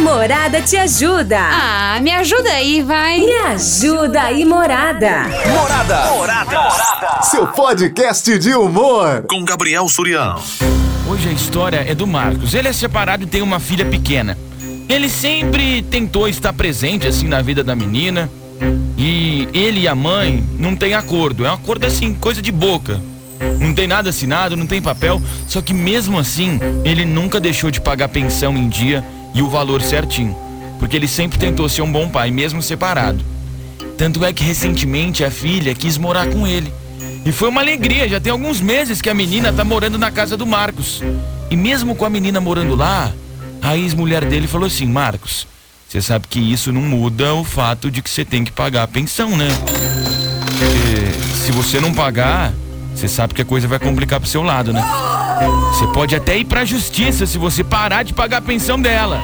Morada te ajuda. Ah, me ajuda aí, vai. Me ajuda aí, Morada. Morada. Morada. Morada. Seu podcast de humor. Com Gabriel Surião. Hoje a história é do Marcos. Ele é separado e tem uma filha pequena. Ele sempre tentou estar presente assim na vida da menina. E ele e a mãe não tem acordo. É um acordo assim, coisa de boca. Não tem nada assinado, não tem papel. Só que mesmo assim, ele nunca deixou de pagar pensão em dia e o valor certinho. Porque ele sempre tentou ser um bom pai, mesmo separado. Tanto é que recentemente a filha quis morar com ele. E foi uma alegria, já tem alguns meses que a menina tá morando na casa do Marcos. E mesmo com a menina morando lá, a ex-mulher dele falou assim: Marcos, você sabe que isso não muda o fato de que você tem que pagar a pensão, né? Porque se você não pagar, você sabe que a coisa vai complicar pro seu lado, né? Você pode até ir pra justiça se você parar de pagar a pensão dela.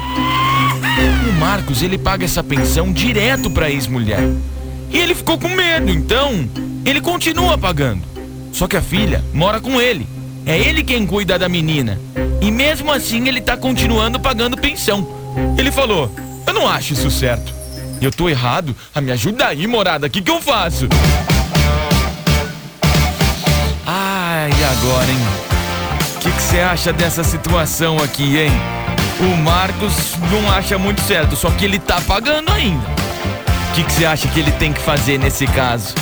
O Marcos, ele paga essa pensão direto pra ex-mulher. E ele ficou com medo, então ele continua pagando. Só que a filha mora com ele. É ele quem cuida da menina. E mesmo assim ele tá continuando pagando pensão. Ele falou: Eu não acho isso certo. Eu tô errado. Ah, me ajuda aí, morada. O que, que eu faço? Ai, agora, hein? O que você acha dessa situação aqui, hein? O Marcos não acha muito certo, só que ele tá pagando ainda. O que você acha que ele tem que fazer nesse caso?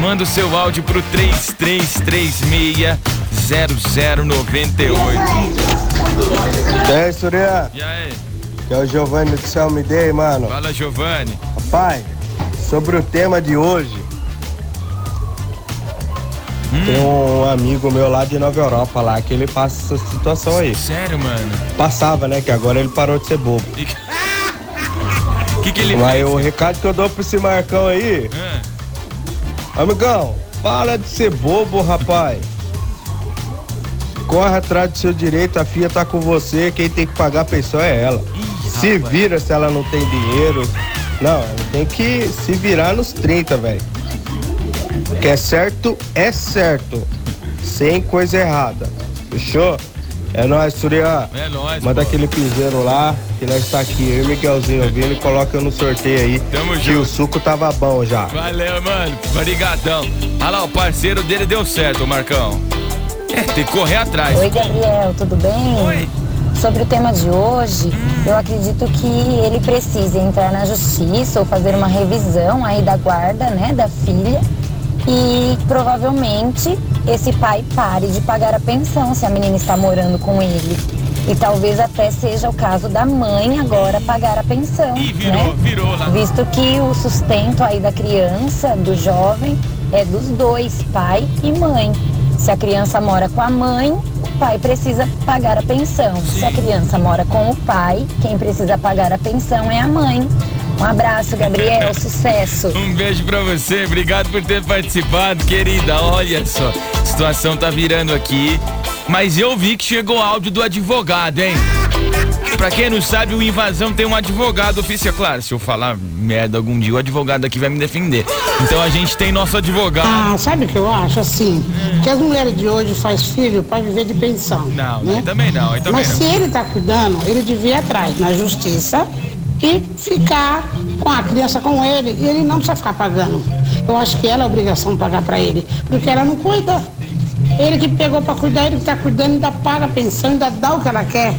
Manda o seu áudio pro 3336-0098. E aí, Surya? E aí? Que é o Giovanni do Céu Me Dei, mano. Fala, Giovanni. Rapaz, sobre o tema de hoje, Hum. tem um amigo meu lá de Nova Europa lá que ele passa essa situação aí. Sério, mano? Passava, né? Que agora ele parou de ser bobo. O que, que ele Mas fez? o recado que eu dou pra esse Marcão aí, Ah, amigão, para de ser bobo, rapaz. Corre atrás do seu direito, a filha tá com você, quem tem que pagar a pensão é ela. Se rapaz. vira se ela não tem dinheiro. Não, tem que se virar nos 30, velho. O que é certo, é certo. Sem coisa errada. Fechou? É nóis, Surya. é nóis. Manda pô. aquele piseiro lá, que nós está aqui, eu e Miguelzinho ouvindo e coloca no sorteio aí. Tamo que junto. o suco tava bom já. Valeu, mano. Obrigadão. Olha lá, o parceiro dele deu certo, Marcão. É, tem que correr atrás. Oi, Gabriel, tudo bem? Oi. Sobre o tema de hoje, eu acredito que ele precisa entrar na justiça ou fazer uma revisão aí da guarda, né, da filha. E provavelmente esse pai pare de pagar a pensão se a menina está morando com ele. E talvez até seja o caso da mãe agora pagar a pensão. Ih, virou, né? virou lá. Visto que o sustento aí da criança, do jovem, é dos dois, pai e mãe. Se a criança mora com a mãe, o pai precisa pagar a pensão. Se a criança mora com o pai, quem precisa pagar a pensão é a mãe. Um abraço, Gabriel, sucesso. Um beijo pra você, obrigado por ter participado, querida. Olha só, a situação tá virando aqui. Mas eu vi que chegou áudio do advogado, hein? Pra quem não sabe, o Invasão tem um advogado oficial. Claro, se eu falar merda algum dia, o advogado aqui vai me defender. Então a gente tem nosso advogado. Ah, sabe o que eu acho? Assim, que as mulheres de hoje faz filho para viver de pensão. Não, né? também não, também Mas não. se ele tá cuidando, ele devia ir atrás na justiça e ficar com a criança com ele. E ele não precisa ficar pagando. Eu acho que ela é obrigação de pagar para ele, porque ela não cuida. Ele que pegou para cuidar, ele que tá cuidando, ainda paga a pensão, ainda dá o que ela quer.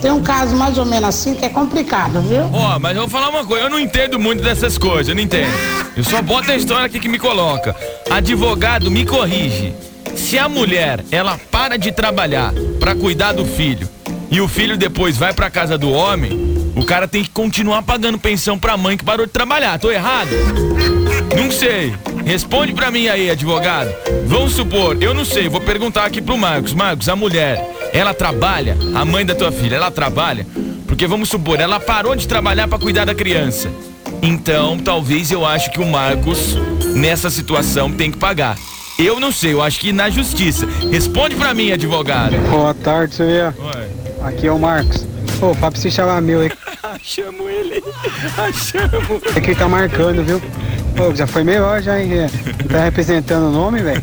Tem um caso mais ou menos assim que é complicado, viu? Ó, mas eu vou falar uma coisa, eu não entendo muito dessas coisas, eu não entendo. Eu só boto a história aqui que me coloca. Advogado, me corrige. Se a mulher, ela para de trabalhar pra cuidar do filho e o filho depois vai pra casa do homem, o cara tem que continuar pagando pensão pra mãe que parou de trabalhar. Tô errado? Não sei. Responde pra mim aí, advogado. Vamos supor, eu não sei, vou perguntar aqui pro Marcos. Marcos, a mulher, ela trabalha? A mãe da tua filha, ela trabalha? Porque vamos supor, ela parou de trabalhar pra cuidar da criança. Então, talvez eu acho que o Marcos, nessa situação, tem que pagar. Eu não sei, eu acho que na justiça. Responde pra mim, advogado. Boa tarde. Oi. Aqui é o Marcos. Ô, o papo se chamar meu aí. Achamos ele. Achamos. Aqui tá marcando, viu? Pô, já foi melhor já, hein? Não tá representando o nome, velho?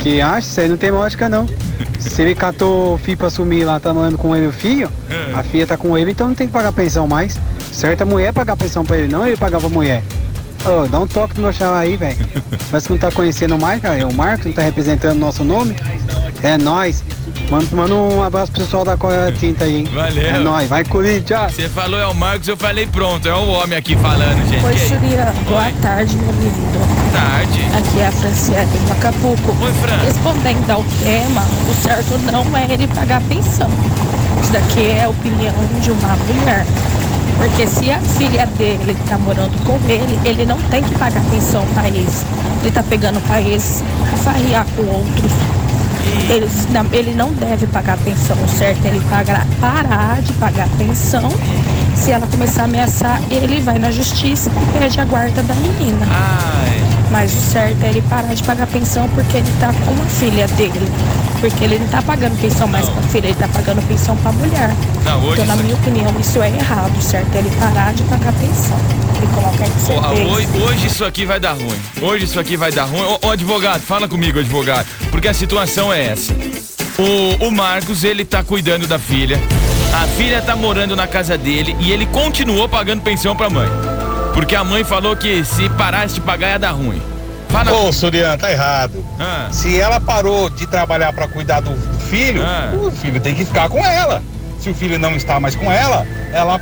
Que acha, isso aí não tem lógica não. Se ele catou o filho pra sumir lá, tá morando com ele o filho, É. a filha tá com ele, então não tem que pagar pensão mais. Certo a mulher pagar pensão pra ele, não ele pagar pra mulher. Ô, dá um toque no meu chave aí, velho. Mas que não tá conhecendo mais, cara. É o Marcos, não tá representando nosso nome. É nós. Manda, manda um abraço pro pessoal da Coreia Tinta aí, hein? Valeu. É nóis, vai Corinthians! Você falou é o Marcos, eu falei pronto. É o homem aqui falando, gente. Oi. Boa tarde, meu lindo. Tarde. Aqui é a Franciele de Acapulco. Oi, Fran. Respondendo ao tema, o certo não é ele pagar pensão. Isso daqui é a opinião de uma mulher. Porque se a filha dele está morando com ele, ele não tem que pagar pensão para eles. Ele está pegando para eles farriar com outros. Ele, não- ele não deve pagar pensão, o certo é ele pagar, parar de pagar pensão. Se ela começar a ameaçar, ele vai na justiça e pede a guarda da menina. Ai. Mas o certo é ele parar de pagar pensão porque ele tá com a filha dele. Porque ele não tá pagando pensão mais pra filha, ele tá pagando pensão pra mulher. Não, hoje então, na minha opinião, isso é errado. Certo é ele parar de pagar pensão. E qualquer que Porra, hoje, hoje isso aqui vai dar ruim. Hoje isso aqui vai dar ruim. Ô, ô, advogado, fala comigo, advogado. Porque a situação é essa. O, o Marcos, ele tá cuidando da filha. A filha tá morando na casa dele e ele continuou pagando pensão pra mãe. Porque a mãe falou que se parasse de pagar ia dar ruim. Fala. Ô, Surian, tá errado. Ah. Se ela parou de trabalhar pra cuidar do, filho, Ah. o filho tem que ficar com ela. Se o filho não está mais com ela, ela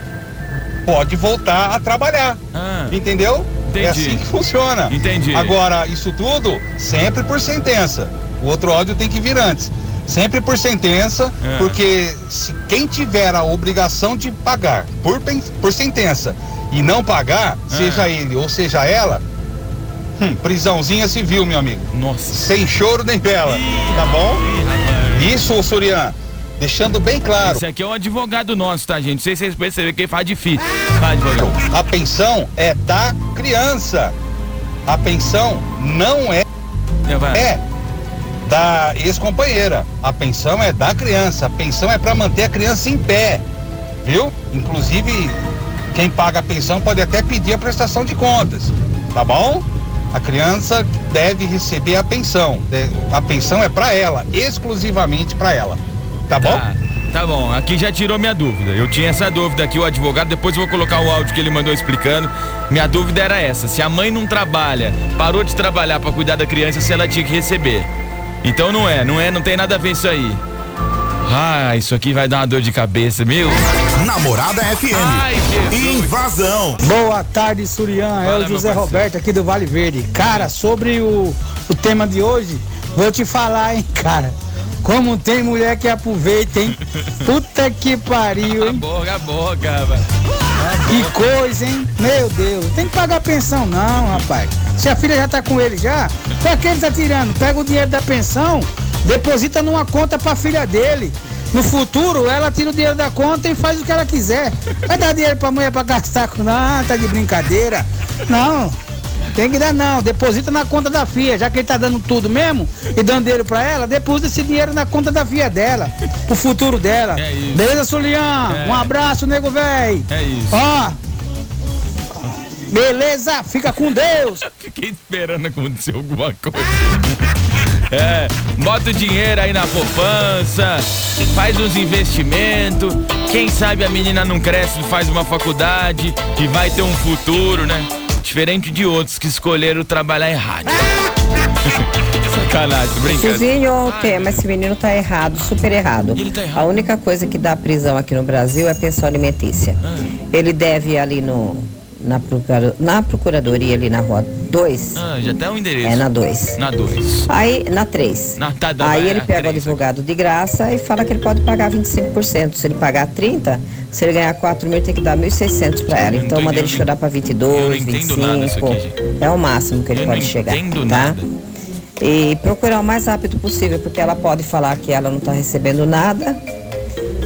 pode voltar a trabalhar. Ah. Entendeu? Entendi. É assim que funciona. Entendi. Agora, isso tudo sempre por sentença. O outro áudio tem que vir antes. Sempre por sentença, É. porque se quem tiver a obrigação de pagar por, por sentença e não pagar, É. seja ele ou seja ela, hum, prisãozinha civil, meu amigo. Nossa. Sem choro nem vela, tá bom? Isso, Surian, deixando bem claro. Esse aqui é um advogado nosso, tá, gente? Não sei se vocês perceberam que ele faz difícil. Advogado? A pensão é da criança. A pensão não é, É, é da ex-companheira. A pensão é da criança. A pensão é para manter a criança em pé. Viu? Inclusive, quem paga a pensão pode até pedir a prestação de contas. Tá bom? A criança deve receber a pensão. A pensão é para ela, exclusivamente para ela. Tá bom? Tá, tá bom, aqui já tirou minha dúvida. Eu tinha essa dúvida aqui, o advogado, depois vou colocar o áudio que ele mandou explicando. Minha dúvida era essa: se a mãe não trabalha, parou de trabalhar pra cuidar da criança, se ela tinha que receber. Então não é, não é, não tem nada a ver isso aí. Ah, isso aqui vai dar uma dor de cabeça, meu. Namorada FM. Ai. Invasão. Boa tarde, Surian. É o José. Roberto aqui do Vale Verde. Cara, sobre o, o tema de hoje, vou te falar, hein, cara. Como tem mulher que aproveita, hein? Puta que pariu, hein? boca, a boca, velho. Que coisa, hein? Meu Deus. Tem que pagar pensão, não, rapaz. Se a filha já tá com ele já, pra que ele tá tirando? Pega o dinheiro da pensão, deposita numa conta pra filha dele. No futuro, ela tira o dinheiro da conta e faz o que ela quiser. Vai dar dinheiro pra mulher pra gastar com. Não, tá de brincadeira. Não. Tem que dar não, deposita na conta da filha, já que ele tá dando tudo mesmo e dando dinheiro pra ela, deposita esse dinheiro na conta da filha dela, pro futuro dela. É isso. Beleza, Sulian? É. Um abraço, nego velho. É isso. Ó. Beleza, fica com Deus. Fiquei esperando acontecer alguma coisa. É, bota o dinheiro aí na poupança, faz uns investimentos. Quem sabe a menina não cresce, faz uma faculdade e vai ter um futuro, né? Diferente de outros que escolheram trabalhar em rádio. Sacanagem, brincadeira. Suzinho o tema, esse menino tá errado, super errado. Tá errado. A única coisa que dá prisão aqui no Brasil é pensão alimentícia. Ah. Ele deve ali no, na, procura- na procuradoria ali na rua 2. Ah, já tá o endereço. É na 2. Na 2. Aí, na 3. Na- tá, tá, Aí é, ele pega o três. advogado de graça e fala que ele pode pagar 25%. Se ele pagar 30%, se ele ganhar 4 mil, tem que dar 1.600 para ela. Então manda ele chorar para Eu 22, não entendo nada disso 25. aqui. É o máximo que ele Eu pode chegar. tá? nada. E procurar o mais rápido possível, porque ela pode falar que ela não tá recebendo nada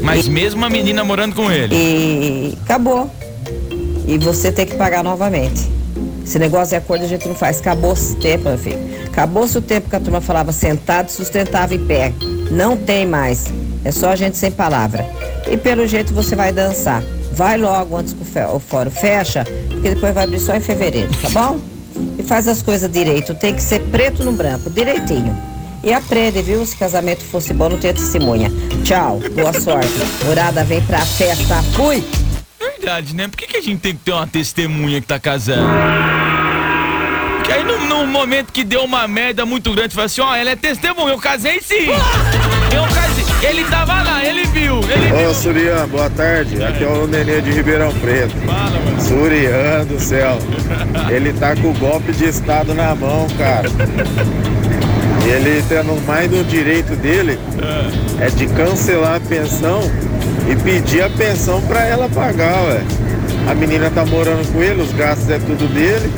Mas mesmo a menina morando com ele. e acabou. E você tem que pagar novamente. Esse negócio de acordo a gente não faz. Acabou-se o tempo, meu filho. Acabou-se o tempo que a turma falava sentado, sustentava em pé. Não tem mais. É só a gente sem palavra. E pelo jeito você vai dançar. Vai logo antes que o fórum fecha, porque depois vai abrir só em fevereiro, tá bom? E faz as coisas direito. Tem que ser preto no branco, direitinho. E aprende, viu? Se casamento fosse bom, não tinha testemunha. Tchau, boa sorte. Morada, vem pra festa. Fui! Verdade, né? Por que, que a gente tem que ter uma testemunha que tá casando? Que aí no, no momento que deu uma merda muito grande, fala assim, ó, ela é testemunha, eu casei sim! Eu casei. Ele tava lá, ele viu, ele viu. Ô, Surian, boa tarde. Aqui é o Nenê de Ribeirão Preto. Fala, mano. Surian do céu. Ele tá com o golpe de Estado na mão, cara. E ele tendo mais do direito dele é de cancelar a pensão e pedir a pensão pra ela pagar, ué. A menina tá morando com ele, os gastos é tudo dele.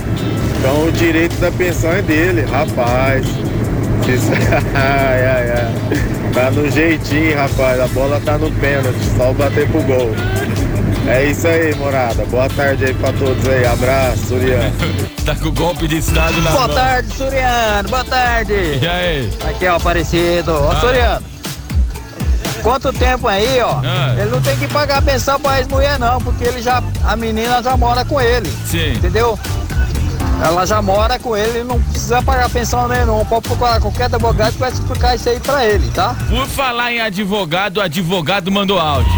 Então o direito da pensão é dele, rapaz. Isso- ai, ai, ai. Tá no jeitinho, rapaz. A bola tá no pênalti, só bater pro gol. É isso aí, morada. Boa tarde aí pra todos aí. Abraço, Surian. Tá com o golpe de Estado na Boa mão. tarde, Suriano. Boa tarde. E aí? Aqui é o Aparecido. Ô, Ah. Suriano. Quanto tempo aí, ó? Ah. Ele não tem que pagar a pensão pra ex-mulher, não, porque ele já, a menina já mora com ele. Sim. Entendeu? Ela já mora com ele, ele não precisa pagar pensão nenhuma. Pode procurar qualquer advogado que vai explicar isso aí pra ele, tá? Por falar em advogado, o advogado mandou áudio.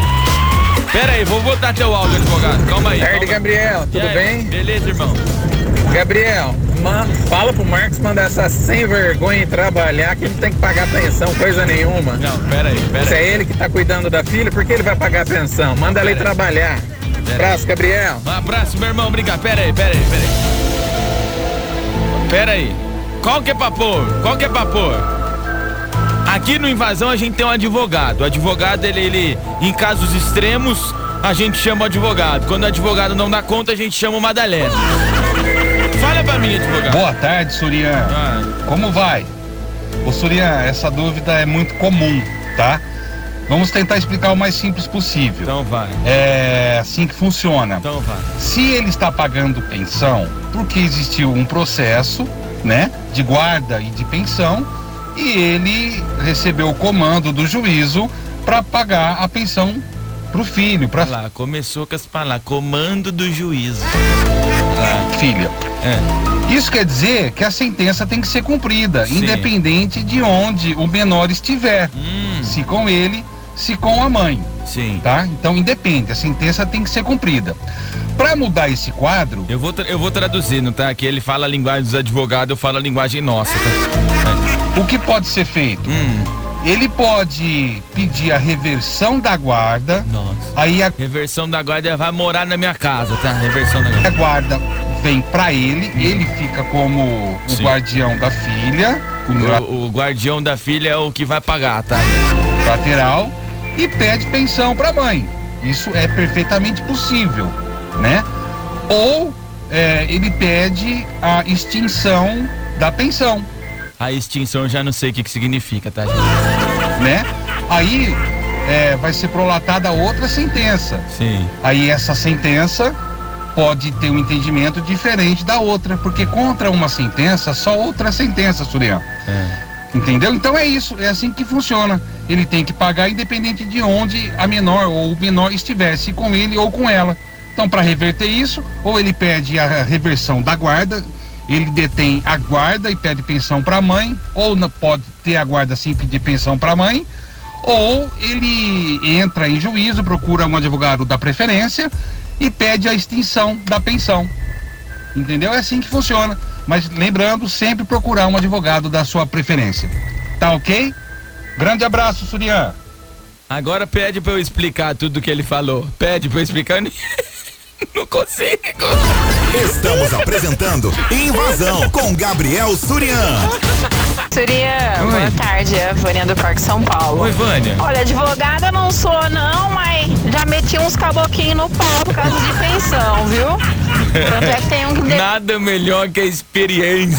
Pera aí, vou botar teu áudio, advogado. Calma aí. Tarde. Gabriel. Tudo aí? bem? Beleza, irmão. Gabriel, fala pro Marcos mandar essa sem vergonha trabalhar que não tem que pagar pensão, coisa nenhuma. Não, pera aí, pera Se aí. é ele que tá cuidando da filha, por que ele vai pagar pensão? Manda ela ir trabalhar. Abraço, Gabriel. Um abraço, meu irmão. Obrigado. Pera aí, pera aí, pera aí. Pera aí. Qual que é pra pôr? Qual que é pra pôr? Aqui no Invasão a gente tem um advogado. O advogado, ele, ele em casos extremos, a gente chama o advogado. Quando o advogado não dá conta, a gente chama o Madalena. Fala pra mim, advogado. Boa tarde, Surian. Ah. Como vai? Ô, Surian, essa dúvida é muito comum, tá? Vamos tentar explicar o mais simples possível. Então vai. É assim que funciona. Então vai. Se ele está pagando pensão, porque existiu um processo, né, de guarda e de pensão, e ele recebeu o comando do juízo para pagar a pensão pro filho, para Lá, começou com as palavras. Comando do juízo. filha. É. Isso quer dizer que a sentença tem que ser cumprida, Sim. independente de onde o menor estiver. Se com ele, se com a mãe. Hum. Sim. Tá? Então independe, a sentença tem que ser cumprida. Para mudar esse quadro, Eu vou, eu vou traduzindo, tá? Que ele fala a linguagem dos advogados, eu falo a linguagem nossa, tá? O que pode ser feito? Hum. Ele pode pedir a reversão da guarda. Nossa. Aí a Reversão da guarda vai morar na minha casa, tá? Reversão da guarda. a guarda vem para ele, ele fica como o Sim. guardião da filha, o O, guardião da filha é o que vai pagar, tá? lateral e pede pensão para a mãe. Isso é perfeitamente possível, né? Ou é, ele pede a extinção da pensão, A extinção já não sei o que, que significa, tá? gente? né? Aí é, vai ser prolatada outra sentença. Sim. Aí essa sentença pode ter um entendimento diferente da outra, porque contra uma sentença, só outra sentença, Surian. É. Entendeu? Então é isso, é assim que funciona. Ele tem que pagar independente de onde a menor ou o menor estivesse, com ele ou com ela. Então, para reverter isso, ou ele pede a reversão da guarda, ele detém a guarda e pede pensão para a mãe, ou não pode ter a guarda sem pedir pensão para a mãe, ou ele entra em juízo, procura um advogado da preferência e pede a extinção da pensão. Entendeu? É assim que funciona. Mas lembrando, sempre procurar um advogado da sua preferência. Tá ok? Grande abraço, Surian. Agora pede pra eu explicar tudo que ele falou. Pede pra eu explicar. Não consigo. Estamos apresentando Invasão com Gabriel Surian. Surya, Oi. boa tarde, é a Vânia do Parque São Paulo. Oi, Vânia. Olha, advogada não sou não, mas já meti uns caboquinhos no pau por causa de pensão, viu? Tanto é que tem um que de- Nada melhor que a experiência.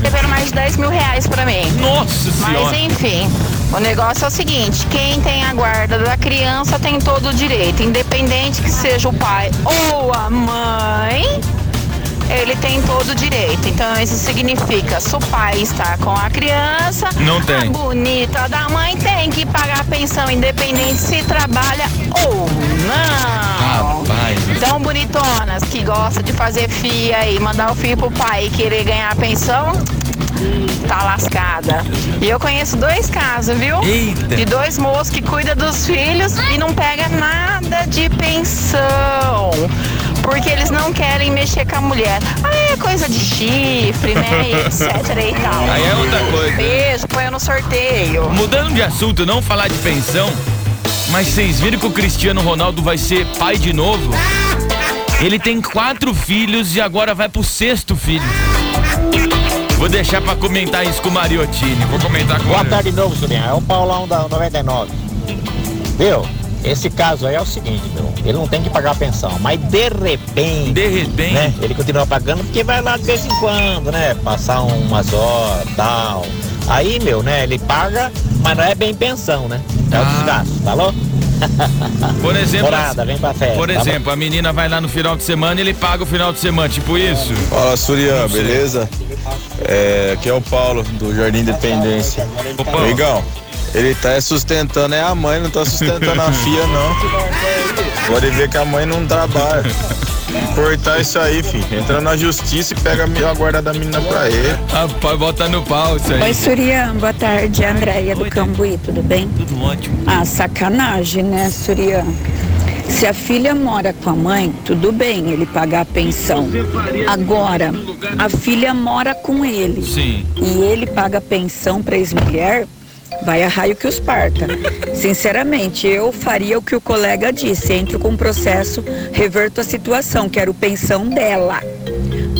devendo mais de 10 mil reais pra mim. Nossa senhora. Mas enfim, o negócio é o seguinte, quem tem a guarda da criança tem todo o direito, independente que seja o pai ou a mãe, ele tem todo o direito. Então isso significa, se o pai está com a criança, Não tem. a bonita da mãe tem que pagar a pensão, independente se trabalha ou não. Rapaz. Então, bonitonas que gostam de fazer fia e mandar o filho pro pai e querer ganhar a pensão, tá lascada. E eu conheço dois casos, viu? Eita. De dois moços que cuidam dos filhos e não pega nada de pensão. Porque eles não querem mexer com a mulher. Ah, é coisa de chifre, né? E etc e tal. Aí é outra coisa. Beijo, põe no sorteio. Mudando de assunto, não falar de pensão, mas vocês viram que o Cristiano Ronaldo vai ser pai de novo? Ele tem quatro filhos e agora vai pro sexto filho. Vou deixar pra comentar isso com o Mariottini. Vou comentar com Boa ele. tarde de novo, Julinho. É o Paulão da 99. Viu? Esse caso aí é o seguinte, meu. Ele não tem que pagar a pensão, mas de repente. De repente. Né? Ele continua pagando porque vai lá de vez em quando, né? Passar umas horas tal. Aí, meu, né? Ele paga, mas não é bem pensão, né? É o desgaste, falou? Por exemplo, Morada, vem pra festa. Por tá exemplo, a menina vai lá no final de semana e ele paga o final de semana, tipo isso. Fala, Surian, beleza? É, aqui é o Paulo, do Jardim Independência. Legal. Ele tá sustentando, é a mãe, não tá sustentando a filha, não. Pode ver que a mãe não trabalha. Cortar isso aí, filho. Entra na justiça e pega a guarda da menina pra ele. Rapaz, bota no pau isso aí. Oi, Surian, boa tarde. Andréia do Cambuí, tudo bem? Tudo ótimo. Ah, sacanagem, né, Surian? Se a filha mora com a mãe, tudo bem ele pagar a pensão. Agora, a filha mora com ele. Sim. E ele paga a pensão pra ex-mulher, vai a raio que os parta. Sinceramente, eu faria o que o colega disse. Entro com o processo, reverto a situação, quero pensão dela.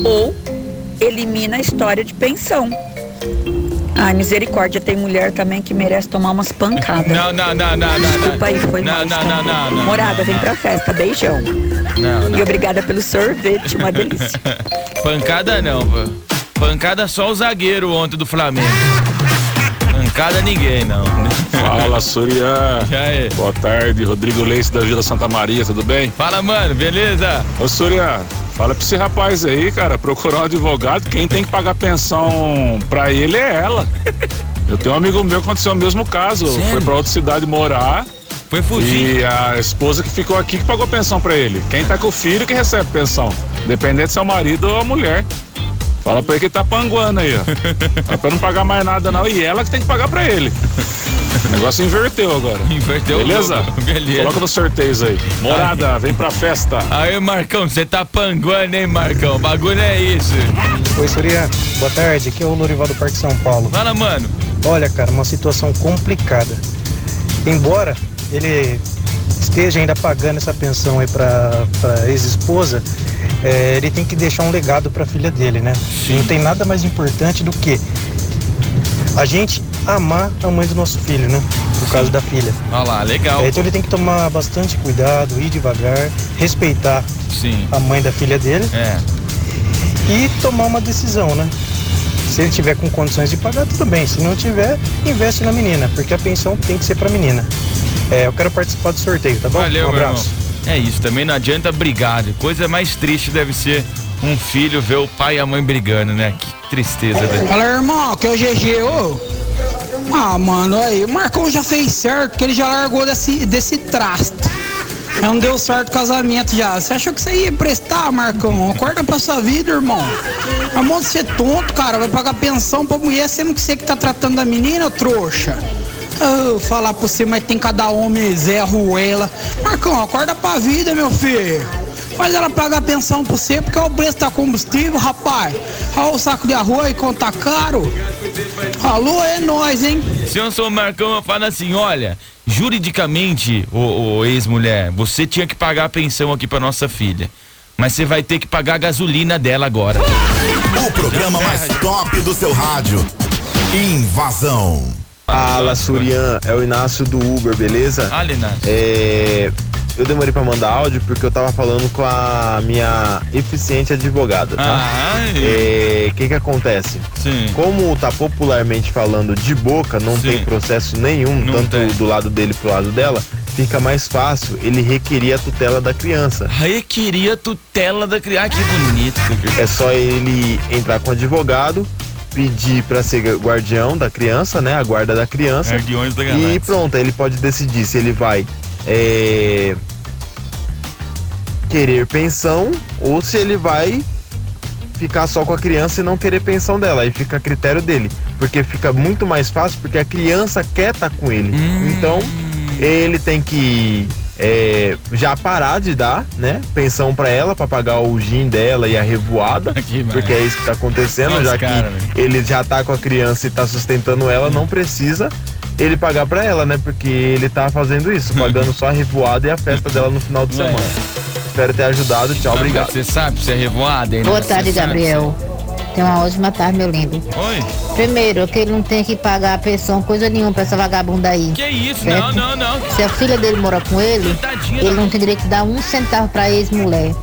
Ou elimina a história de pensão. Ai, misericórdia, tem mulher também que merece tomar umas pancadas. Não, não, não, não, não. Desculpa aí, foi Não, mal. não, não, não, não. Morada, vem pra festa, beijão. Não, não. E obrigada pelo sorvete, uma delícia. Pancada não, pô. Pancada só o zagueiro ontem do Flamengo. Pancada ninguém, não. Fala, Surian. Boa tarde, Rodrigo Leite da Vila Santa Maria, tudo bem? Fala, mano, beleza? Ô, Surian, fala pra esse rapaz aí, cara, procurar um advogado, quem tem que pagar pensão pra ele é ela. Eu tenho um amigo meu que aconteceu o mesmo caso, Sério? foi pra outra cidade morar. Foi fugir. E a esposa que ficou aqui que pagou pensão pra ele. Quem tá com o filho que recebe pensão. Dependente se é o marido ou a mulher. Fala pra ele que tá panguando aí, ó. É pra não pagar mais nada não. E ela que tem que pagar pra ele. O negócio inverteu agora. Inverteu Beleza? Beleza. Coloca nos sorteios aí. Morada, vem pra festa. Aí, Marcão, você tá panguando, hein, Marcão? O bagulho é isso. Oi, Surya. Boa tarde. Aqui é o Lorival do Parque São Paulo. Fala, mano. Olha, cara, uma situação complicada. Embora ele esteja ainda pagando essa pensão aí pra, pra ex-esposa, é, ele tem que deixar um legado pra filha dele, né? Não tem nada mais importante do que a gente amar a mãe do nosso filho, né? No caso da filha. Olha lá, legal. É, então ele tem que tomar bastante cuidado, ir devagar, respeitar Sim. a mãe da filha dele É. e tomar uma decisão, né? Se ele tiver com condições de pagar, tudo bem. Se não tiver, investe na menina, porque a pensão tem que ser pra menina. É, eu quero participar do sorteio, tá bom? Valeu, um abraço. É isso, também não adianta brigar. Coisa mais triste deve ser um filho ver o pai e a mãe brigando, né? Que tristeza, velho. Fala, irmão, que é o GG, ô. Ah, mano, aí, o Marcão já fez certo, que ele já largou desse, desse trasto. Não deu certo o casamento já. Você achou que você ia prestar, Marcão? Acorda pra sua vida, irmão. A mão de ser tonto, cara. Vai pagar pensão pra mulher, sendo que você que tá tratando da menina, trouxa. Ah, falar pra você, mas tem cada homem Zé Ruela. Marcão, acorda pra vida, meu filho. Faz ela pagar pensão pra você, porque o preço da combustível, rapaz. Olha o saco de arroz e conta caro. Alô, é nós, hein? Se eu sou o Marcão, eu falo assim, olha, juridicamente, ô, ô, ex-mulher, você tinha que pagar a pensão aqui pra nossa filha. Mas você vai ter que pagar a gasolina dela agora. O programa mais top do seu rádio. Invasão. Fala, Surian. É o Inácio do Uber, beleza? Fala, Inácio. É, eu demorei pra mandar áudio porque eu tava falando com a minha eficiente advogada, tá? Ah, É, O que que acontece? Sim. Como tá popularmente falando de boca, não Sim. tem processo nenhum, Não tanto tem. do lado dele pro lado dela, fica mais fácil ele requerir a tutela da criança. Aí queria tutela da criança. Ah, que bonito. É só ele entrar com o advogado, pedir pra ser guardião da criança, né? A guarda da criança. Guardiões da E galáxia. pronto, aí ele pode decidir se ele vai é, querer pensão ou se ele vai ficar só com a criança e não querer pensão dela. Aí fica a critério dele. Porque fica muito mais fácil porque a criança quer estar com ele. Então, ele tem que é, já parar de dar, né? Pensão pra ela, pra pagar o gin dela e a revoada. porque é isso que tá acontecendo, Nossa, já cara, que ele já tá com a criança e tá sustentando ela, não precisa ele pagar pra ela, né? Porque ele tá fazendo isso, pagando só a revoada e a festa dela no final de semana. Espero ter ajudado. Tchau, obrigado. Você sabe se é revoada, hein? Boa Você tarde, sabe? Tem uma ótima tarde, meu lindo. Oi. Primeiro, que ele não tem que pagar a pensão, coisa nenhuma pra essa vagabunda aí. Que isso? Certo? Não, não, não. Se a filha dele mora com ele, ele não tem direito de dar um centavo pra ex-mulher.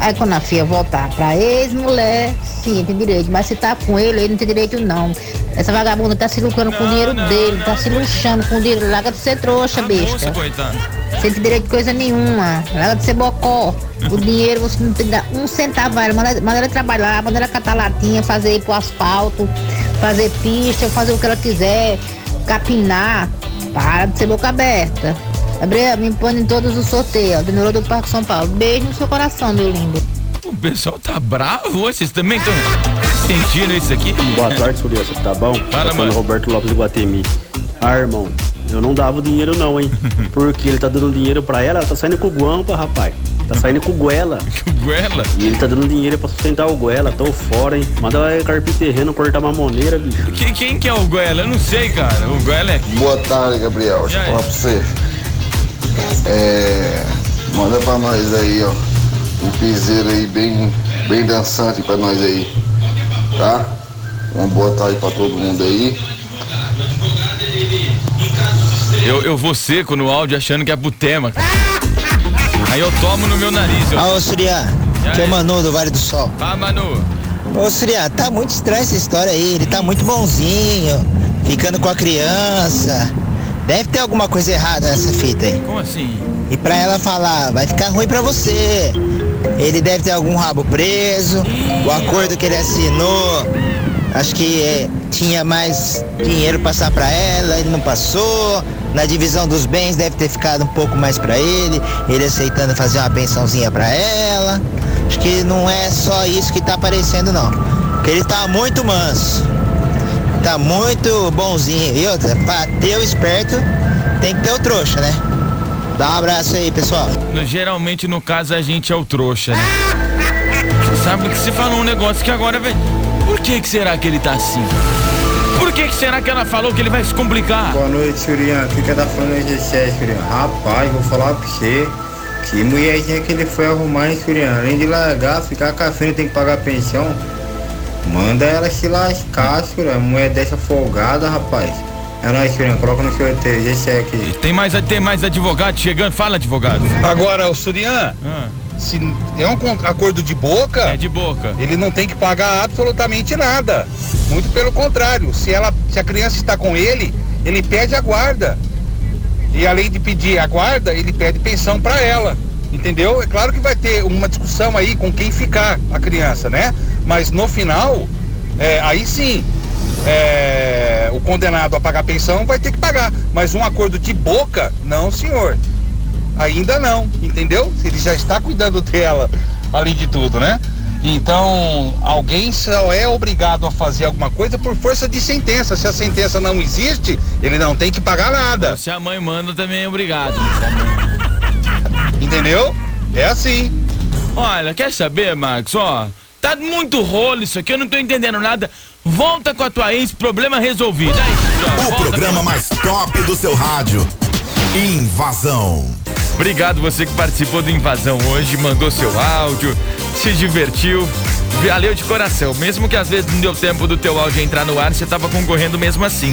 Aí quando a filha voltar pra ex-mulher, sim, tem direito. Mas se tá com ele, ele não tem direito não. Essa vagabunda tá se lucrando com o dinheiro dele, tá se luxando com o dinheiro. Larga de ser trouxa, besta. Sem ter direito de coisa nenhuma. Larga de ser bocó. O dinheiro você não tem que dar um centavo. a ela. Manda, manda ela trabalhar, manda ela catar latinha, fazer ir pro asfalto, fazer pista, fazer o que ela quiser, capinar. Para de ser boca aberta. Gabriel, me põe em todos os sorteios. Demorou do Parque São Paulo. Beijo no seu coração, meu lindo. O pessoal tá bravo, vocês também estão sentindo isso aqui? Boa tarde, Suriosa, tá bom? Fala, Tá mano. Roberto Lopes de Guatemi. Ah, irmão, eu não dava o dinheiro não, hein? Porque ele tá dando dinheiro pra ela, ela tá saindo com o Guampa, rapaz. Tá saindo com o Guela. Guela? E ele tá dando dinheiro pra sustentar o Guela, tô fora, hein? Manda lá carpir terreno, cortar mamoneira, bicho. Quem, quem que é o Goela? Eu não sei, cara. O Goela é. Boa tarde, Gabriel. Deixa eu falar pra você. É, manda pra nós aí, ó. Um piseiro aí bem, bem dançante pra nós aí. Tá? Uma boa tarde pra todo mundo aí. Eu, eu vou seco no áudio achando que é pro tema. Aí eu tomo no meu nariz. Eu... Alô, Surya. Que é o Manu do Vale do Sol. Ah, Manu. Ô, Surya, tá muito estranha essa história aí. Ele tá muito bonzinho, ficando com a criança. Deve ter alguma coisa errada nessa fita aí. Como assim? E pra ela falar, vai ficar ruim pra você. Ele deve ter algum rabo preso. O acordo que ele assinou, acho que é, tinha mais dinheiro passar pra ela, ele não passou. Na divisão dos bens deve ter ficado um pouco mais pra ele, ele aceitando fazer uma pensãozinha pra ela. Acho que não é só isso que tá aparecendo não. Porque ele tá muito manso. Tá muito bonzinho. Outra, pra ter o esperto, tem que ter o trouxa, né? Dá um abraço aí, pessoal. Geralmente, no caso, a gente é o trouxa, né? Você sabe que você falou um negócio que agora, velho. Por que, que será que ele tá assim? Por que, que será que ela falou que ele vai se complicar? Boa noite, Surian. O que que tá falando aí de Surian? Rapaz, vou falar pra você. Que mulherzinha que ele foi arrumar, hein, Surian? Além de largar, ficar com a filha, tem que pagar pensão. Manda ela se lascar, Surian. Mulher dessa folgada, rapaz. É nóis, Surian. Coloca no sorteio. GC aqui. Tem mais, tem mais advogado chegando? Fala, advogado. Agora, o Surian, se é um acordo de boca, é de boca. Ele não tem que pagar absolutamente nada. Muito pelo contrário, se ela, se a criança está com ele, ele pede a guarda. E além de pedir a guarda, ele pede pensão para ela. Entendeu? É claro que vai ter uma discussão aí com quem ficar a criança, né? Mas no final, é, aí sim, é, o condenado a pagar pensão vai ter que pagar. Mas um acordo de boca, não, senhor. Ainda não, entendeu? Ele já está cuidando dela, além de tudo, né? Então, alguém só é obrigado a fazer alguma coisa por força de sentença. Se a sentença não existe, ele não tem que pagar nada. Se a mãe manda, também é obrigado. Entendeu? É assim. Olha, quer saber, Marcos? Ó, tá muito rolo isso aqui, eu não tô entendendo nada. Volta com a tua ex, problema resolvido. É isso. O programa mais top do seu rádio. Invasão. Obrigado você que participou do Invasão hoje, mandou seu áudio, se divertiu. Valeu de coração. Mesmo que às vezes não deu tempo do teu áudio entrar no ar, você tava concorrendo mesmo assim.